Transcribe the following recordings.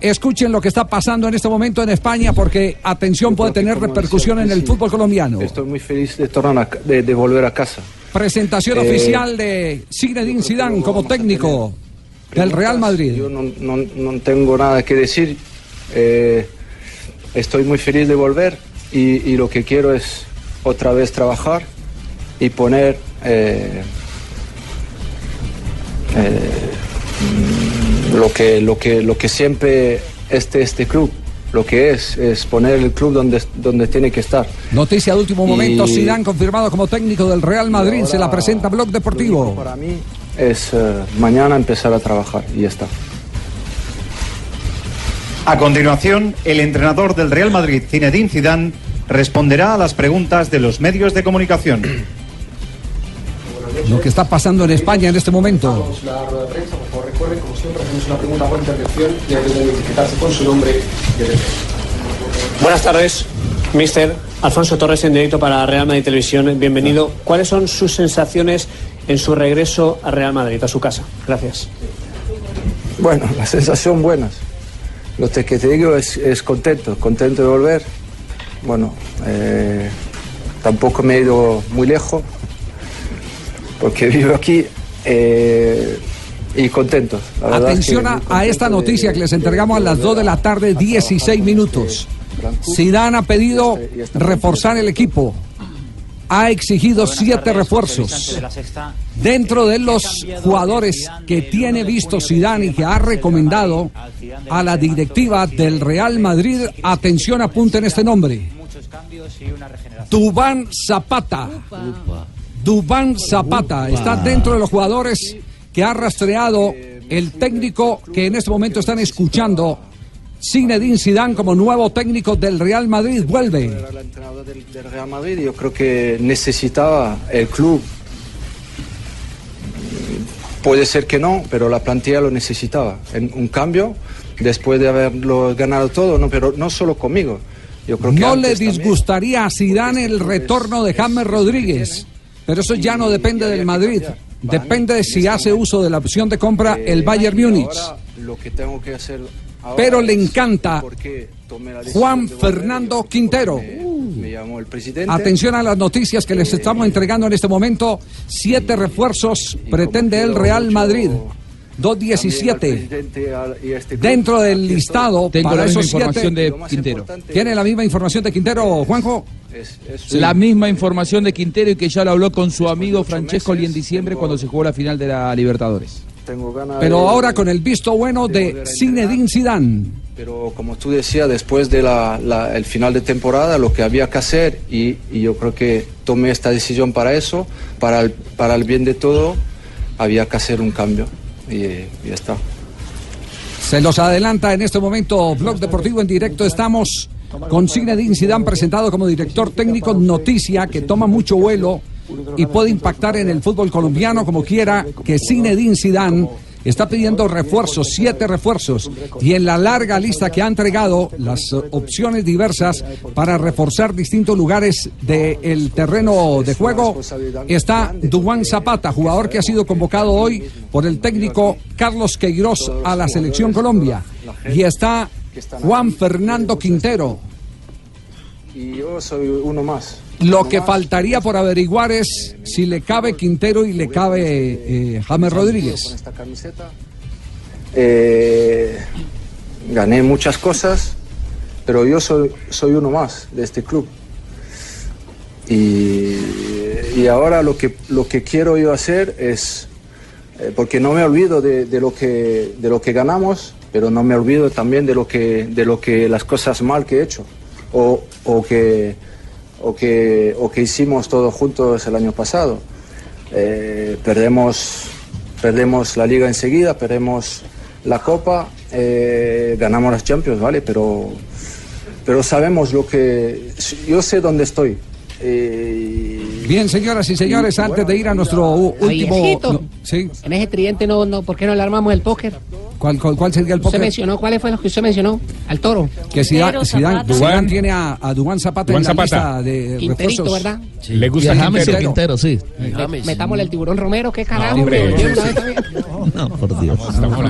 Escuchen lo que está pasando en este momento en España porque, atención, puede tener repercusión en el fútbol colombiano. Estoy muy feliz de, tornar a- de, de volver a casa. Presentación Eh, oficial de Zinedine Zidane como técnico del Real Madrid. Yo no, no- no tengo nada que decir. Eh, estoy muy feliz de volver y, y lo que quiero es otra vez trabajar y poner eh, lo, que, lo, que, lo que siempre este, este club, lo que es, es poner el club donde, donde tiene que estar. Noticia de último momento, Y- Zidane confirmado como técnico del Real Madrid, se la presenta Blog Deportivo. Para mí es eh, mañana empezar a trabajar y ya está. A continuación, el entrenador del Real Madrid, Zinedine Zidane, responderá a las preguntas de los medios de comunicación. Lo que está pasando en España en este momento. La rueda de prensa, por favor, recuerden, como siempre, hacemos una pregunta por intervención y hay que identificarse con su nombre Buenas tardes, mister. Alfonso Torres en directo para Real Madrid Televisión. Bienvenido. ¿Cuáles son sus sensaciones en su regreso a Real Madrid, a su casa? Gracias. Bueno, la sensación buenas. Lo que te digo es, es contento, contento de volver. Bueno, eh, tampoco me he ido muy lejos, porque vivo aquí eh, y contento. La verdad es que Atención a, esta de- noticia que les entregamos a las 2 de la tarde, 16 minutos. Zidane ha pedido reforzar el equipo. Ha exigido siete refuerzos. Dentro de los jugadores que tiene visto Zidane y que ha recomendado a la directiva del Real Madrid, atención, apunten este nombre. Dubán Zapata. Dubán Zapata está dentro de los jugadores que ha rastreado el técnico que en este momento están escuchando. Zinedine Zidane como nuevo técnico del Real Madrid vuelve. Era el entrenador del, del Real Madrid yo creo que necesitaba el club. Puede ser que no, pero la plantilla lo necesitaba. En un cambio, después de haberlo ganado todo, no, pero no solo conmigo. Yo creo que No le también. disgustaría a Zidane el retorno de James Rodríguez, pero eso ya no depende del Madrid. Depende de si hace uso de la opción de compra el Bayern Múnich. Lo que tengo que hacer ahora Pero le encanta Juan. Fernando Quintero. Me llamó el presidente. Atención a las noticias que les estamos entregando en este momento. Siete refuerzos pretende el Real Madrid. 2.17. este Dentro del listado Tengo para la misma esos siete. información de Quintero. ¿Tiene la misma información de Quintero, Juanjo? La misma información de Quintero y que ya lo habló con su amigo Francesco Lee en diciembre cuando se jugó la final de la Libertadores. Tengo ganas Pero de- ahora con el visto bueno de Zinedine Zidane. Pero como tú decías, después del el final de temporada, lo que había que hacer, y, y yo creo que tomé esta decisión para eso, para el, para el bien de todo, había que hacer un cambio. Y, ya está. Se los adelanta en este momento Blog Deportivo en directo. Estamos con Zinedine Zidane presentado como director técnico. Noticia que toma mucho vuelo y puede impactar en el fútbol colombiano como quiera que Zinedine Zidane está pidiendo refuerzos, siete refuerzos, y en la larga lista que ha entregado las opciones diversas para reforzar distintos lugares del terreno de juego, está Duan Zapata, jugador que ha sido convocado hoy por el técnico Carlos Queiroz a la selección Colombia, y está Juan Fernando Quintero. Y yo soy uno más. Lo que faltaría por averiguar es si le cabe Quintero y le cabe eh, James Rodríguez. Eh, gané muchas cosas, pero yo soy, uno más de este club. Y, y ahora lo que, lo que quiero yo hacer es, eh, porque no me olvido de, de lo que, de lo que ganamos, pero no me olvido también de lo que, de lo que las cosas mal que he hecho o, o que, o, que, o que hicimos todos juntos el año pasado. Eh, perdemos, perdemos la liga enseguida, perdemos la copa, eh, ganamos las Champions, ¿vale? Pero, pero sabemos lo que... Yo sé dónde estoy. Eh, Bien, señoras y señores, antes de ir a nuestro último... Javiercito, no, ¿sí? En ese tridente no, no, ¿por qué no le armamos el póker? ¿Cuál, cuál, cuál sería el Usted póker? mencionó, ¿cuáles fueron los que usted mencionó? Al toro. Que Zidane, Zidane-. Zidane tiene a, a Dubán Zapata Duván en la Zapata. lista de Quinterito, refuerzos. ¿verdad? Le gusta James Quintero. Quintero, sí. Metámosle el tiburón Romero, qué carajo. hombre, sí. está bien. No, por Dios.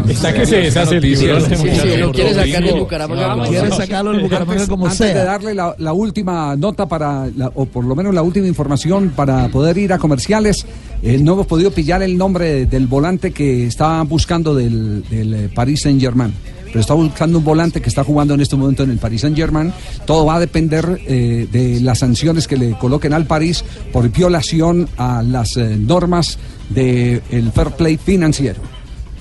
Está que se deshace el tiburón. Sí, sí, lo quiere sacar del. Bucaramanga. Quiere sacarlo del Bucaramanga Antes- como antes sea. de darle la, la última nota para, la- o por lo menos la última información para poder ir a comerciales, eh, no hemos podido pillar el nombre del volante que está buscando del, del eh, Paris Saint Germain. Pero está buscando un volante que está jugando en este momento en el Paris Saint Germain. Todo va a depender eh, de las sanciones que le coloquen al París por violación a las eh, normas del fair play financiero.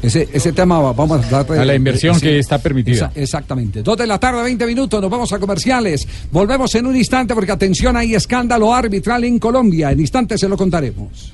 Ese, ese tema va- vamos a darle- A la inversión que está permitida. Esa- exactamente. Dos de la tarde, 20 minutos, nos vamos a comerciales. Volvemos en un instante porque atención, hay escándalo arbitral en Colombia. En instantes se lo contaremos.